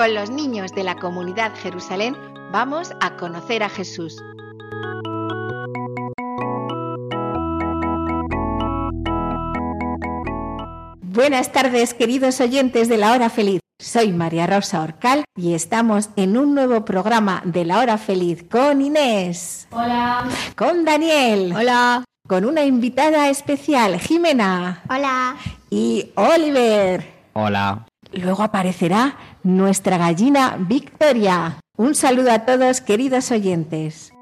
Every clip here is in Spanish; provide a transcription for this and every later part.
Con los niños de la comunidad Jerusalén, vamos a conocer a Jesús. Buenas tardes, queridos oyentes de La Hora Feliz. Soy María Rosa Orcal y estamos en un nuevo programa de La Hora Feliz con Inés. Hola. Con Daniel. Hola. Con una invitada especial, Jimena. Hola. Y Oliver. Hola. Luego aparecerá nuestra gallina Victoria. Un saludo a todos, queridos oyentes.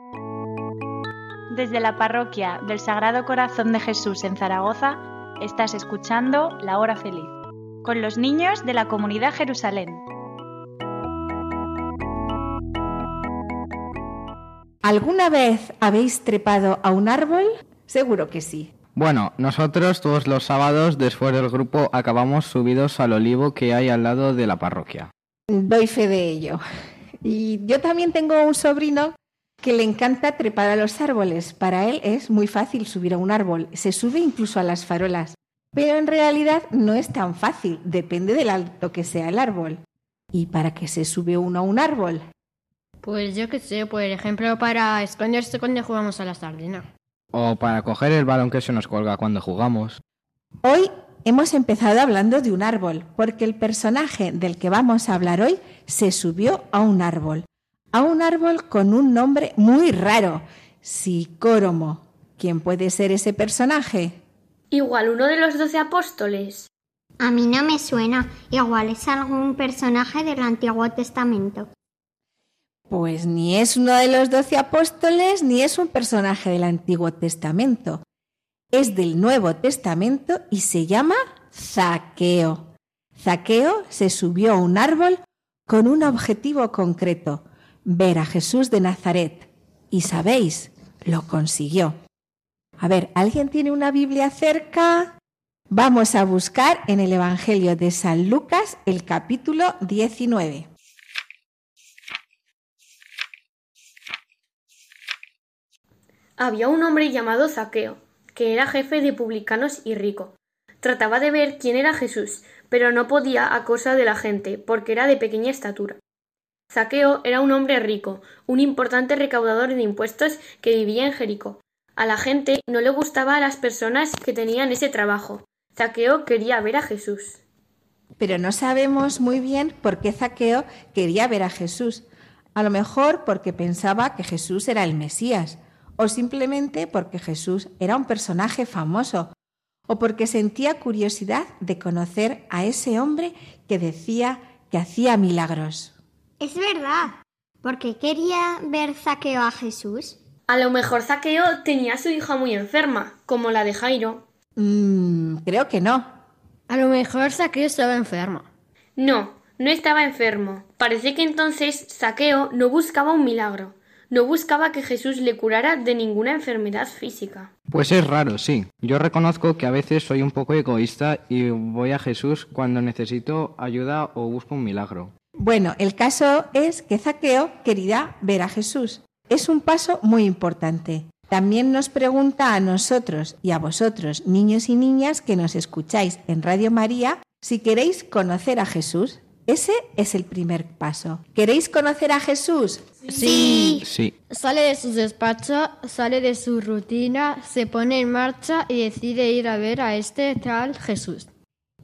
Desde la parroquia del Sagrado Corazón de Jesús en Zaragoza, estás escuchando La Hora Feliz, con los niños de la comunidad Jerusalén. ¿Alguna vez habéis trepado a un árbol? Seguro que sí. Bueno, nosotros todos los sábados después del grupo acabamos subidos al olivo que hay al lado de la parroquia. Doy fe de ello. Y yo también tengo un sobrino que le encanta trepar a los árboles. Para él es muy fácil subir a un árbol. Se sube incluso a las farolas. Pero en realidad no es tan fácil. Depende del alto que sea el árbol. ¿Y para qué se sube uno a un árbol? Pues yo qué sé, por ejemplo, para esconderse cuando jugamos a la sardina. O para coger el balón que se nos colga cuando jugamos. Hoy hemos empezado hablando de un árbol, porque el personaje del que vamos a hablar hoy se subió a un árbol. A un árbol con un nombre muy raro, Sicóromo. ¿Quién puede ser ese personaje? Igual uno de los doce apóstoles. A mí no me suena. Igual es algún personaje del Antiguo Testamento. Pues ni es uno de los doce apóstoles ni es un personaje del Antiguo Testamento. Es del Nuevo Testamento y se llama Zaqueo. Zaqueo se subió a un árbol con un objetivo concreto, ver a Jesús de Nazaret. Y sabéis, lo consiguió. A ver, ¿alguien tiene una Biblia cerca? Vamos a buscar en el Evangelio de San Lucas el capítulo 19. Había un hombre llamado Zaqueo, que era jefe de publicanos y rico. Trataba de ver quién era Jesús, pero no podía a causa de la gente, porque era de pequeña estatura. Zaqueo era un hombre rico, un importante recaudador de impuestos que vivía en Jericó. A la gente no le gustaba a las personas que tenían ese trabajo. Zaqueo quería ver a Jesús. Pero no sabemos muy bien por qué Zaqueo quería ver a Jesús. A lo mejor porque pensaba que Jesús era el Mesías, o simplemente porque Jesús era un personaje famoso, o porque sentía curiosidad de conocer a ese hombre que decía que hacía milagros. Es verdad. ¿Por qué quería ver Zaqueo a Jesús? A lo mejor Zaqueo tenía a su hija muy enferma, como la de Jairo. Mm, creo que no. A lo mejor Zaqueo estaba enfermo. No, no estaba enfermo. Parece que entonces Zaqueo no buscaba un milagro. No buscaba que Jesús le curara de ninguna enfermedad física. Pues es raro, sí. Yo reconozco que a veces soy un poco egoísta y voy a Jesús cuando necesito ayuda o busco un milagro. Bueno, el caso es que Zaqueo quería ver a Jesús. Es un paso muy importante. También nos pregunta a nosotros y a vosotros, niños y niñas que nos escucháis en Radio María, si queréis conocer a Jesús. Ese es el primer paso. ¿Queréis conocer a Jesús? Sí. Sí. Sale de su despacho, sale de su rutina, se pone en marcha y decide ir a ver a este tal Jesús.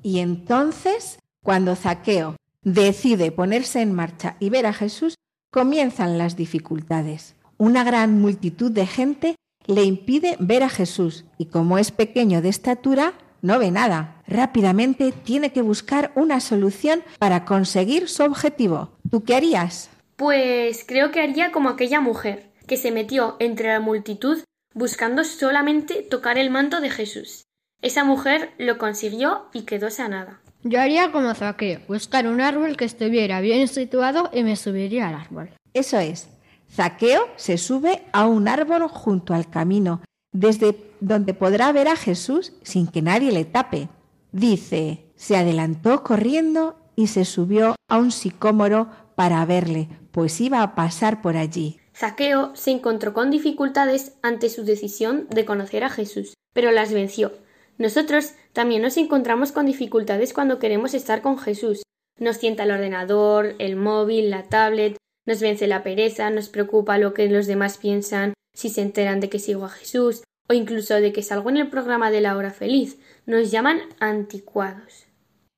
Y entonces, cuando Zaqueo decide ponerse en marcha y ver a Jesús, comienzan las dificultades. Una gran multitud de gente le impide ver a Jesús y como es pequeño de estatura, no ve nada. Rápidamente tiene que buscar una solución para conseguir su objetivo. ¿Tú qué harías? Pues creo que haría como aquella mujer, que se metió entre la multitud buscando solamente tocar el manto de Jesús. Esa mujer lo consiguió y quedó sanada. Yo haría como Zaqueo, buscar un árbol que estuviera bien situado y me subiría al árbol. Eso es. Zaqueo se sube a un árbol junto al camino, desde donde podrá ver a Jesús sin que nadie le tape. Dice, se adelantó corriendo y se subió a un sicómoro para verle, pues iba a pasar por allí. Zaqueo se encontró con dificultades ante su decisión de conocer a Jesús, pero las venció. Nosotros también nos encontramos con dificultades cuando queremos estar con Jesús. Nos sienta el ordenador, el móvil, la tablet, nos vence la pereza, nos preocupa lo que los demás piensan, si se enteran de que sigo a Jesús, o incluso de que salgo en el programa de la hora feliz. Nos llaman anticuados.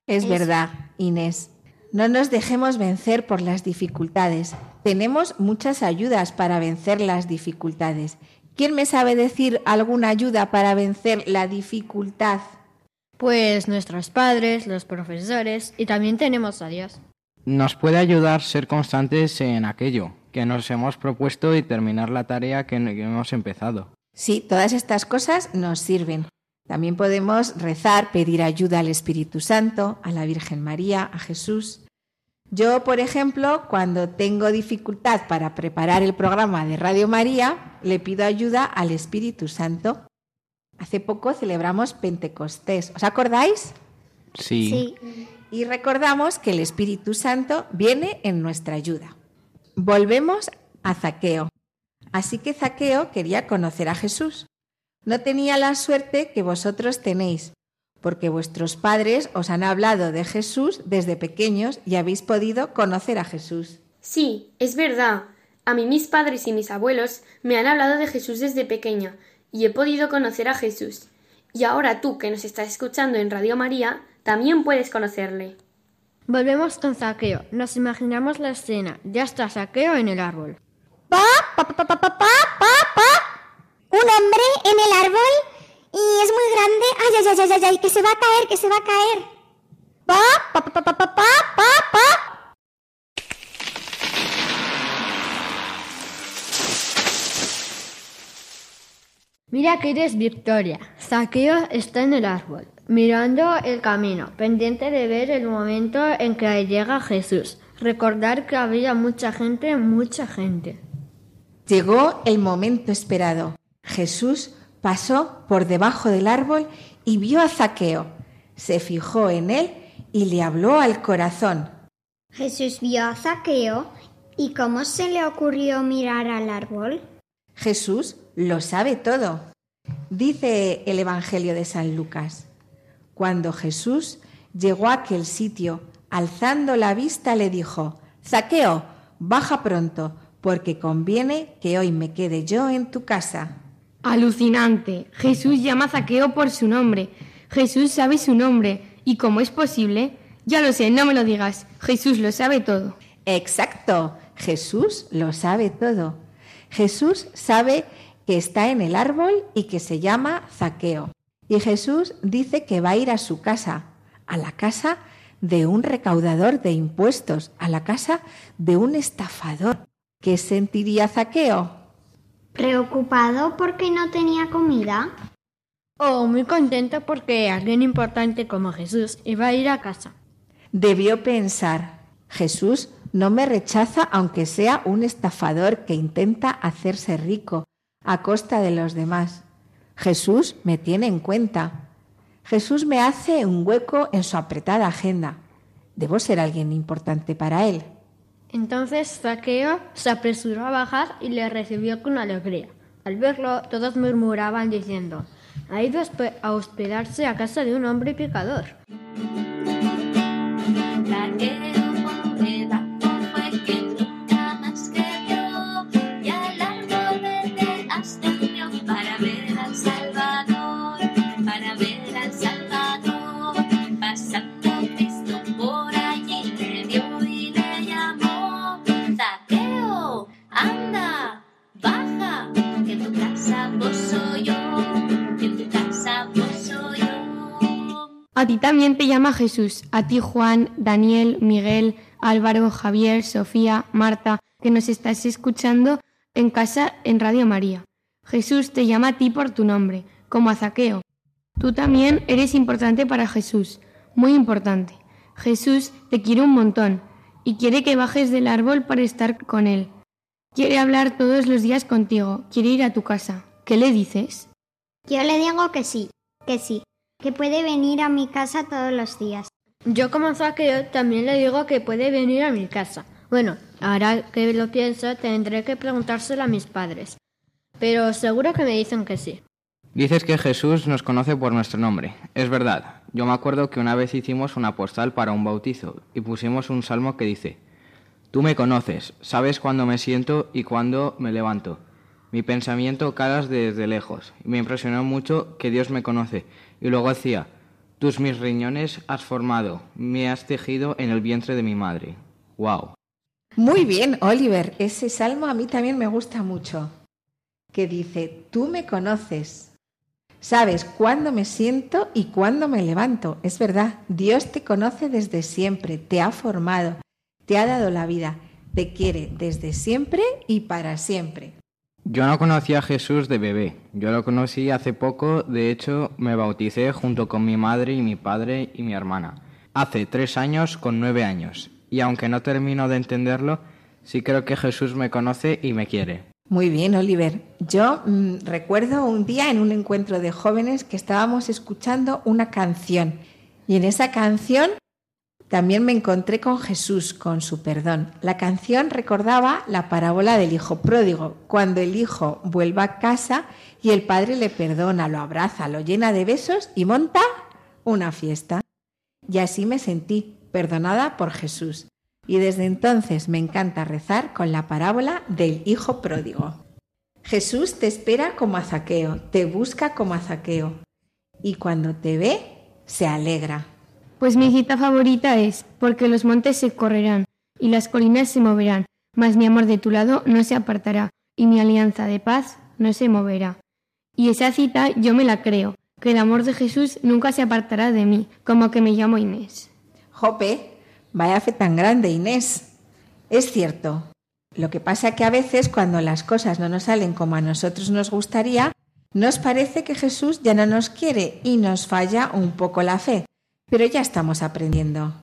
Es verdad, Inés. No nos dejemos vencer por las dificultades. Tenemos muchas ayudas para vencer las dificultades. ¿Quién me sabe decir alguna ayuda para vencer la dificultad? Pues nuestros padres, los profesores y también tenemos a Dios. Nos puede ayudar ser constantes en aquello que nos hemos propuesto y terminar la tarea que hemos empezado. Sí, todas estas cosas nos sirven. También podemos rezar, pedir ayuda al Espíritu Santo, a la Virgen María, a Jesús. Yo, por ejemplo, cuando tengo dificultad para preparar el programa de Radio María, le pido ayuda al Espíritu Santo. Hace poco celebramos Pentecostés. ¿Os acordáis? Sí. Y recordamos que el Espíritu Santo viene en nuestra ayuda. Volvemos a Zaqueo. Así que Zaqueo quería conocer a Jesús. No tenía la suerte que vosotros tenéis, porque vuestros padres os han hablado de Jesús desde pequeños y habéis podido conocer a Jesús. Sí, es verdad. A mí mis padres y mis abuelos me han hablado de Jesús desde pequeña y he podido conocer a Jesús. Y ahora tú que nos estás escuchando en Radio María, también puedes conocerle. Volvemos con Zaqueo. Nos imaginamos la escena. Ya está Zaqueo en el árbol. Pa, pa, pa, pa, pa, pa, pa, un hombre en el árbol y es muy grande. Ay, ay, ay, ay, ay, que se va a caer, que se va a caer. Pa, pa, pa, pa, pa, pa, pa, pa. Mira que eres Victoria. Saqueo está en el árbol, mirando el camino, pendiente de ver el momento en que llega Jesús. Recordar que había mucha gente, mucha gente. Llegó el momento esperado. Jesús pasó por debajo del árbol y vio a Zaqueo. Se fijó en él y le habló al corazón. Jesús vio a Zaqueo y cómo se le ocurrió mirar al árbol. Jesús lo sabe todo. Dice el Evangelio de San Lucas. Cuando Jesús llegó a aquel sitio, alzando la vista le dijo, Zaqueo, baja pronto, porque conviene que hoy me quede yo en tu casa. Alucinante. Jesús llama a Zaqueo por su nombre. Jesús sabe su nombre. ¿Y cómo es posible? Ya lo sé, no me lo digas. Jesús lo sabe todo. Exacto, Jesús lo sabe todo. Jesús sabe que está en el árbol y que se llama Zaqueo. Y Jesús dice que va a ir a su casa, a la casa de un recaudador de impuestos, a la casa de un estafador. ¿Qué sentiría Zaqueo? Preocupado porque no tenía comida. Oh, muy contento porque alguien importante como Jesús iba a ir a casa. Debió pensar, Jesús no me rechaza aunque sea un estafador que intenta hacerse rico a costa de los demás. Jesús me tiene en cuenta. Jesús me hace un hueco en su apretada agenda. Debo ser alguien importante para él. Entonces Zaqueo se apresuró a bajar y le recibió con alegría. Al verlo, todos murmuraban diciendo, ha ido a hospe- a hospedarse a casa de un hombre pecador. También te llama Jesús, a ti Juan, Daniel, Miguel, Álvaro, Javier, Sofía, Marta, que nos estás escuchando en casa en Radio María. Jesús te llama a ti por tu nombre, como a Zaqueo. Tú también eres importante para Jesús, muy importante. Jesús te quiere un montón y quiere que bajes del árbol para estar con él. Quiere hablar todos los días contigo, quiere ir a tu casa. ¿Qué le dices? Yo le digo que sí, que sí, que puede venir a mi casa todos los días. Yo como Zaqueo también le digo que puede venir a mi casa. Bueno, ahora que lo pienso, tendré que preguntárselo a mis padres. Pero seguro que me dicen que sí. Dices que Jesús nos conoce por nuestro nombre. Es verdad. Yo me acuerdo que una vez hicimos una postal para un bautizo y pusimos un salmo que dice, Tú me conoces, sabes cuándo me siento y cuándo me levanto. Mi pensamiento calas desde lejos. Y me impresionó mucho que Dios me conoce. Y luego decía, Tus mis riñones has formado, me has tejido en el vientre de mi madre. ¡Wow! Muy bien, Oliver. Ese salmo a mí también me gusta mucho. Que dice, tú me conoces. Sabes cuándo me siento y cuándo me levanto. Es verdad, Dios te conoce desde siempre, te ha formado, te ha dado la vida, te quiere desde siempre y para siempre. Yo no conocía a Jesús de bebé. Yo lo conocí hace poco. De hecho, me bauticé junto con mi madre y mi padre y mi hermana. Hace tres años con nueve años. Y aunque no termino de entenderlo, sí creo que Jesús me conoce y me quiere. Muy bien, Oliver. Yo mm, recuerdo un día en un encuentro de jóvenes que estábamos escuchando una canción y en esa canción también me encontré con Jesús, con su perdón. La canción recordaba la parábola del hijo pródigo, cuando el hijo vuelve a casa y el padre le perdona, lo abraza, lo llena de besos y monta una fiesta. Y así me sentí, perdonada por Jesús y desde entonces me encanta rezar con la parábola del Hijo Pródigo. Jesús te espera como a Zaqueo, te busca como a Zaqueo y cuando te ve se alegra. Pues mi cita favorita es, porque los montes se correrán y las colinas se moverán, mas mi amor de tu lado no se apartará y mi alianza de paz no se moverá. Y esa cita yo me la creo, que el amor de Jesús nunca se apartará de mí, como que me llamo Inés. Jope, Vaya fe tan grande, Inés. Es cierto. Lo que pasa que a veces cuando las cosas no nos salen como a nosotros nos gustaría, nos parece que Jesús ya no nos quiere y nos falla un poco la fe. Pero ya estamos aprendiendo.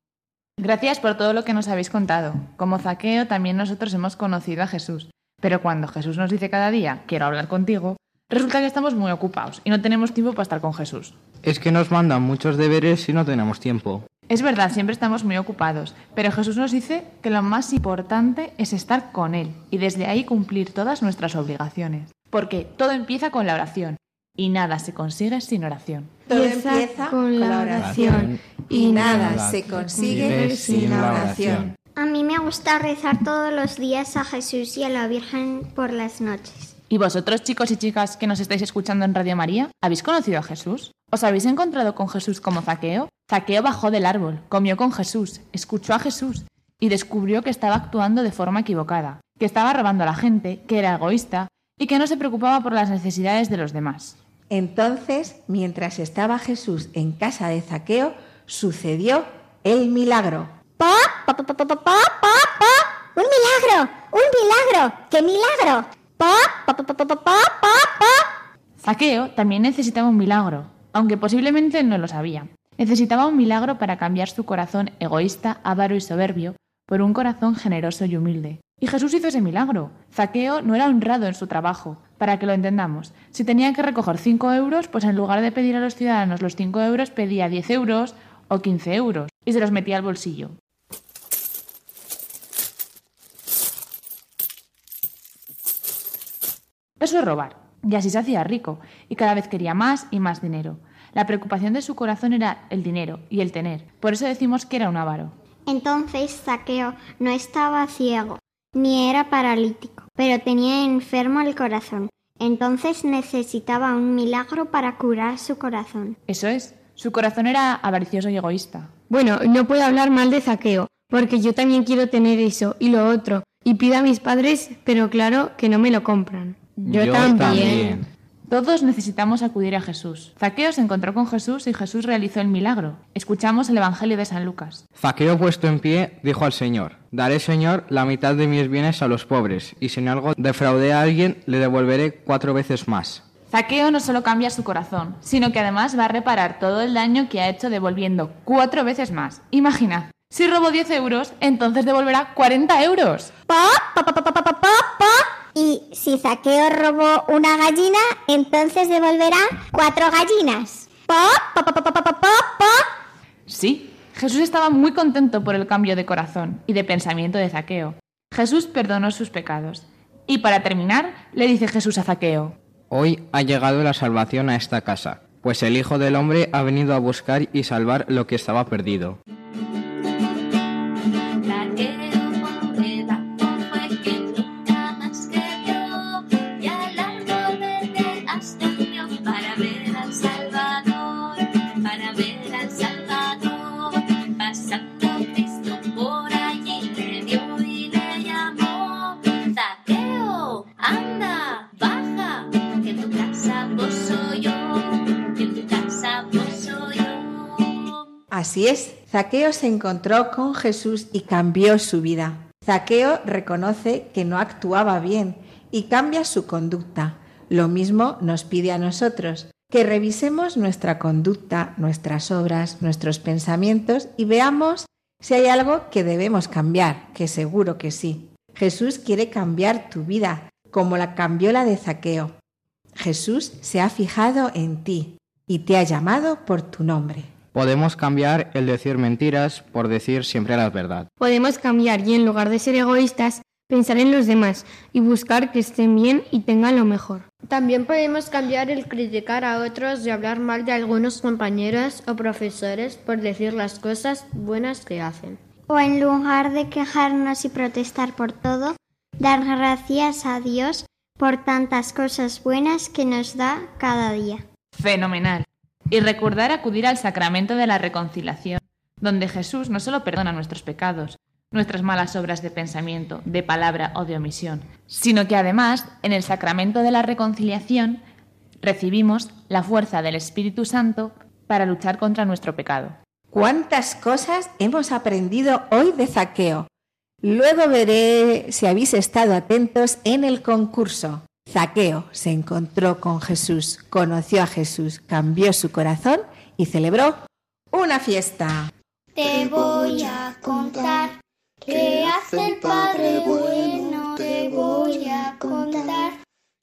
Gracias por todo lo que nos habéis contado. Como Zaqueo, también nosotros hemos conocido a Jesús. Pero cuando Jesús nos dice cada día, quiero hablar contigo, resulta que estamos muy ocupados y no tenemos tiempo para estar con Jesús. Es que nos mandan muchos deberes y no tenemos tiempo. Es verdad, siempre estamos muy ocupados, pero Jesús nos dice que lo más importante es estar con Él y desde ahí cumplir todas nuestras obligaciones. Porque todo empieza con la oración y nada se consigue sin oración. Todo empieza con la oración y nada se consigue sin la oración. A mí me gusta rezar todos los días a Jesús y a la Virgen por las noches. ¿Y vosotros, chicos y chicas que nos estáis escuchando en Radio María, habéis conocido a Jesús? ¿Os habéis encontrado con Jesús como Zaqueo? Zaqueo bajó del árbol, comió con Jesús, escuchó a Jesús y descubrió que estaba actuando de forma equivocada, que estaba robando a la gente, que era egoísta y que no se preocupaba por las necesidades de los demás. Entonces, mientras estaba Jesús en casa de Zaqueo, sucedió el milagro. ¡Pa! ¡Pa, pa, pa, pa, pa, pa, pa! ¡Un milagro! ¡Un milagro! ¡Qué milagro! ¡Pa! ¡Pa, pa, pa, pa, pa, pa, pa! Zaqueo también necesitaba un milagro, aunque posiblemente no lo sabía. Necesitaba un milagro para cambiar su corazón egoísta, avaro y soberbio por un corazón generoso y humilde. Y Jesús hizo ese milagro. Zaqueo no era honrado en su trabajo. Para que lo entendamos, si tenía que recoger 5 euros, pues en lugar de pedir a los ciudadanos los 5 euros, pedía 10 euros o 15 euros y se los metía al bolsillo. Eso es robar. Y así se hacía rico, y cada vez quería más y más dinero. La preocupación de su corazón era el dinero y el tener. Por eso decimos que era un avaro. Entonces Zaqueo no estaba ciego, ni era paralítico, pero tenía enfermo el corazón. Entonces necesitaba un milagro para curar su corazón. Eso es. Su corazón era avaricioso y egoísta. Bueno, no puedo hablar mal de Zaqueo, porque yo también quiero tener eso y lo otro, y pido a mis padres, pero claro que no me lo compran. Yo también. Todos necesitamos acudir a Jesús. Zaqueo se encontró con Jesús y Jesús realizó el milagro. Escuchamos el Evangelio de San Lucas. Zaqueo puesto en pie dijo al Señor, Daré, Señor, la mitad de mis bienes a los pobres, y si en algo defraudé a alguien, le devolveré cuatro veces más. Zaqueo no solo cambia su corazón, sino que además va a reparar todo el daño que ha hecho devolviendo cuatro veces más. Imaginad, si robó 10 euros, entonces devolverá 40 euros. Pa, pa, pa, pa, pa, pa, pa, pa. Y si Zaqueo robó una gallina, entonces devolverá cuatro gallinas. Pa, pa, pa, pa, pa, pa. Sí, Jesús estaba muy contento por el cambio de corazón y de pensamiento de Zaqueo. Jesús perdonó sus pecados. Y para terminar, le dice Jesús a Zaqueo, Hoy ha llegado la salvación a esta casa, pues el Hijo del Hombre ha venido a buscar y salvar lo que estaba perdido. Zaqueo se encontró con Jesús y cambió su vida. Zaqueo reconoce que no actuaba bien y cambia su conducta. Lo mismo nos pide a nosotros, que revisemos nuestra conducta, nuestras obras, nuestros pensamientos y veamos si hay algo que debemos cambiar, que seguro que sí. Jesús quiere cambiar tu vida, como la cambió la de Zaqueo. Jesús se ha fijado en ti y te ha llamado por tu nombre. Podemos cambiar el decir mentiras por decir siempre la verdad. Podemos cambiar y en lugar de ser egoístas, pensar en los demás y buscar que estén bien y tengan lo mejor. También podemos cambiar el criticar a otros y hablar mal de algunos compañeros o profesores por decir las cosas buenas que hacen. O en lugar de quejarnos y protestar por todo, dar gracias a Dios por tantas cosas buenas que nos da cada día. Fenomenal. Y recordar acudir al sacramento de la reconciliación, donde Jesús no solo perdona nuestros pecados, nuestras malas obras de pensamiento, de palabra o de omisión, sino que además en el sacramento de la reconciliación recibimos la fuerza del Espíritu Santo para luchar contra nuestro pecado. ¿Cuántas cosas hemos aprendido hoy de Zaqueo? Luego veré si habéis estado atentos en el concurso. Zaqueo se encontró con Jesús, conoció a Jesús, cambió su corazón y celebró una fiesta. Te voy a contar qué hace el Padre bueno. Te voy a contar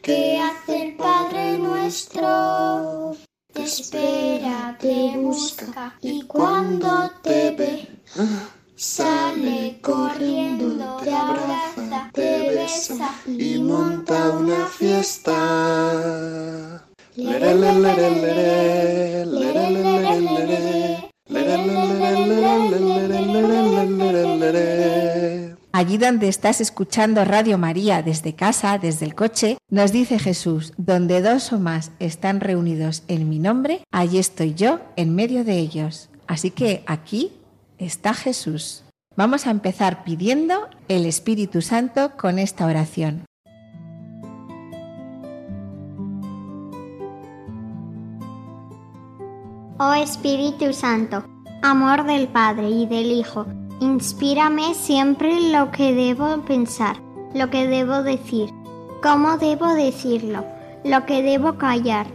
qué hace el Padre nuestro. Te espera, te busca y cuando te ve sale corriendo, te abraza, y monta una fiesta. Allí donde estás escuchando Radio María desde casa, desde el coche, nos dice Jesús, donde dos o más están reunidos en mi nombre, allí estoy yo en medio de ellos. Así que aquí está Jesús. Vamos a empezar pidiendo el Espíritu Santo con esta oración. Oh Espíritu Santo, amor del Padre y del Hijo, inspírame siempre lo que debo pensar, lo que debo decir, cómo debo decirlo, lo que debo callar,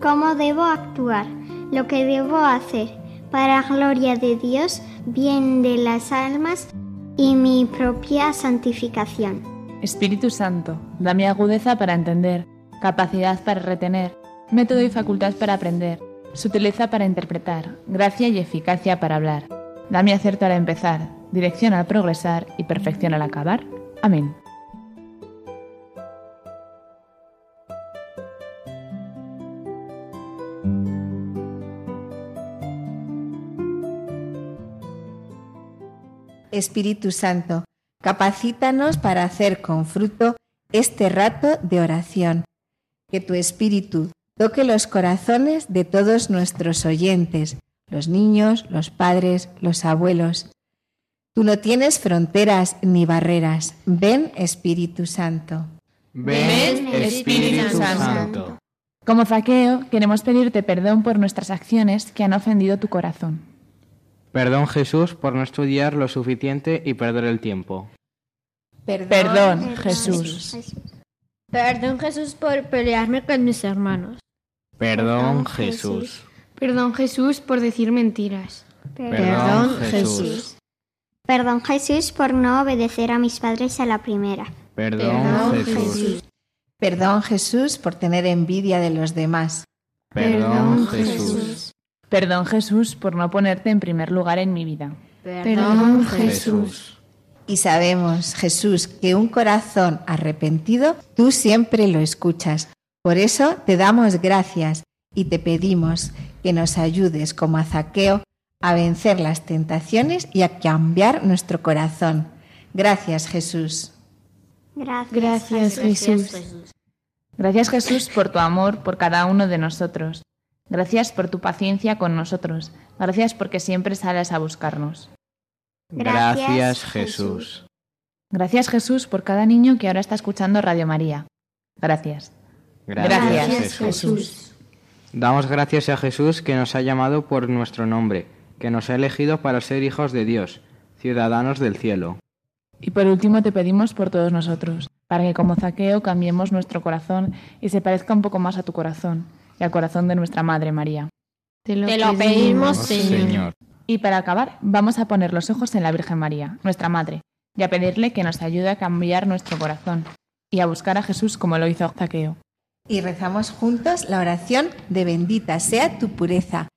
cómo debo actuar, lo que debo hacer, para gloria de Dios, bien de las almas y mi propia santificación. Espíritu Santo, dame agudeza para entender, capacidad para retener, método y facultad para aprender, sutileza para interpretar, gracia y eficacia para hablar. Dame acierto al empezar, dirección al progresar y perfección al acabar. Amén. Espíritu Santo, capacítanos para hacer con fruto este rato de oración. Que tu Espíritu toque los corazones de todos nuestros oyentes, los niños, los padres, los abuelos. Tú no tienes fronteras ni barreras. Ven, Espíritu Santo. Ven, Espíritu Santo. Como Zaqueo, queremos pedirte perdón por nuestras acciones que han ofendido tu corazón. Perdón Jesús por no estudiar lo suficiente y perder el tiempo. Perdón, Jesús. Perdón Jesús por pelearme con mis hermanos. Perdón Jesús. Perdón Jesús por decir mentiras. Perdón Jesús. Perdón Jesús por no obedecer a mis padres a la primera. Perdón Jesús. Perdón Jesús por tener envidia de los demás. Perdón Jesús. Perdón Jesús por no ponerte en primer lugar en mi vida. Perdón Jesús. Y sabemos, Jesús, que un corazón arrepentido tú siempre lo escuchas. Por eso te damos gracias y te pedimos que nos ayudes como a Zaqueo a vencer las tentaciones y a cambiar nuestro corazón. Gracias, Jesús. Gracias. Gracias Jesús. Gracias Jesús por tu amor por cada uno de nosotros. Gracias por tu paciencia con nosotros. Gracias porque siempre sales a buscarnos. Gracias Jesús. Gracias Jesús por cada niño que ahora está escuchando Radio María. Gracias. Gracias, Jesús. Damos gracias a Jesús que nos ha llamado por nuestro nombre, que nos ha elegido para ser hijos de Dios, ciudadanos del cielo. Y por último te pedimos por todos nosotros, para que como Zaqueo cambiemos nuestro corazón y se parezca un poco más a tu corazón y al corazón de nuestra Madre María. Te lo, Te lo pedimos, Señor. Y para acabar, vamos a poner los ojos en la Virgen María, nuestra Madre, y a pedirle que nos ayude a cambiar nuestro corazón y a buscar a Jesús como lo hizo Zaqueo. Y rezamos juntos la oración de bendita sea tu pureza.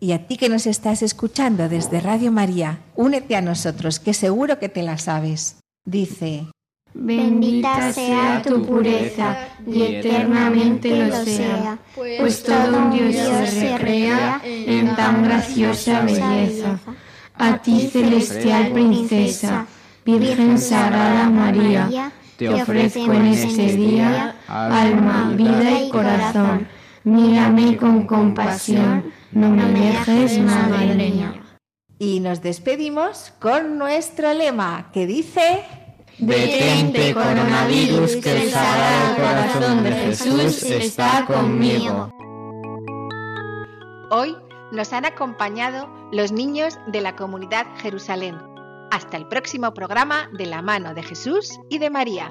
Y a ti que nos estás escuchando desde Radio María, únete a nosotros, que seguro que te la sabes. Dice, Bendita sea tu pureza y eternamente lo sea, pues todo un Dios se recrea en tan graciosa belleza. A ti, celestial princesa, Virgen Sagrada María, te ofrezco en este día alma, vida y corazón. Mírame con compasión, no me dejes, Madre mía. y nos despedimos con nuestro lema, que dice... Detente, coronavirus, que el Sagrado Corazón de Jesús está conmigo. Hoy nos han acompañado los niños de la comunidad Jerusalén. Hasta el próximo programa de la mano de Jesús y de María.